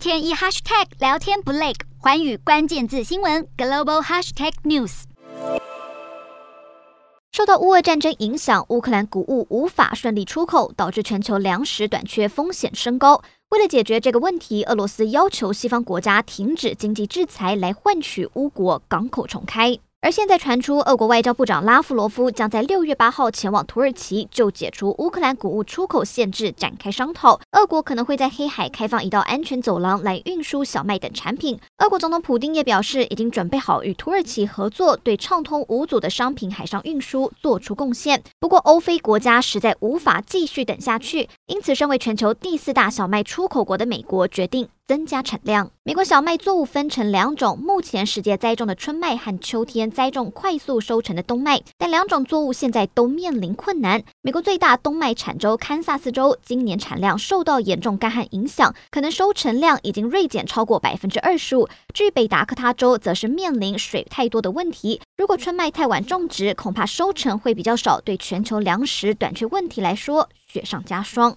天一 hashtag 聊天不累，环宇关键字新闻 global hashtag news。受到乌俄战争影响，乌克兰谷物无法顺利出口，导致全球粮食短缺风险升高。为了解决这个问题，俄罗斯要求西方国家停止经济制裁，来换取乌国港口重开。而现在传出，俄国外交部长拉夫罗夫将在六月八号前往土耳其，就解除乌克兰谷物出口限制展开商讨。俄国可能会在黑海开放一道安全走廊来运输小麦等产品。俄国总统普丁也表示，已经准备好与土耳其合作，对畅通无阻的商品海上运输做出贡献。不过，欧非国家实在无法继续等下去，因此，身为全球第四大小麦出口国的美国决定。增加产量。美国小麦作物分成两种，目前世界栽种的春麦和秋天栽种快速收成的冬麦，但两种作物现在都面临困难。美国最大冬麦产州堪萨斯州今年产量受到严重干旱影响，可能收成量已经锐减超过百分之二十五。至于北达科他州，则是面临水太多的问题。如果春麦太晚种植，恐怕收成会比较少，对全球粮食短缺问题来说雪上加霜。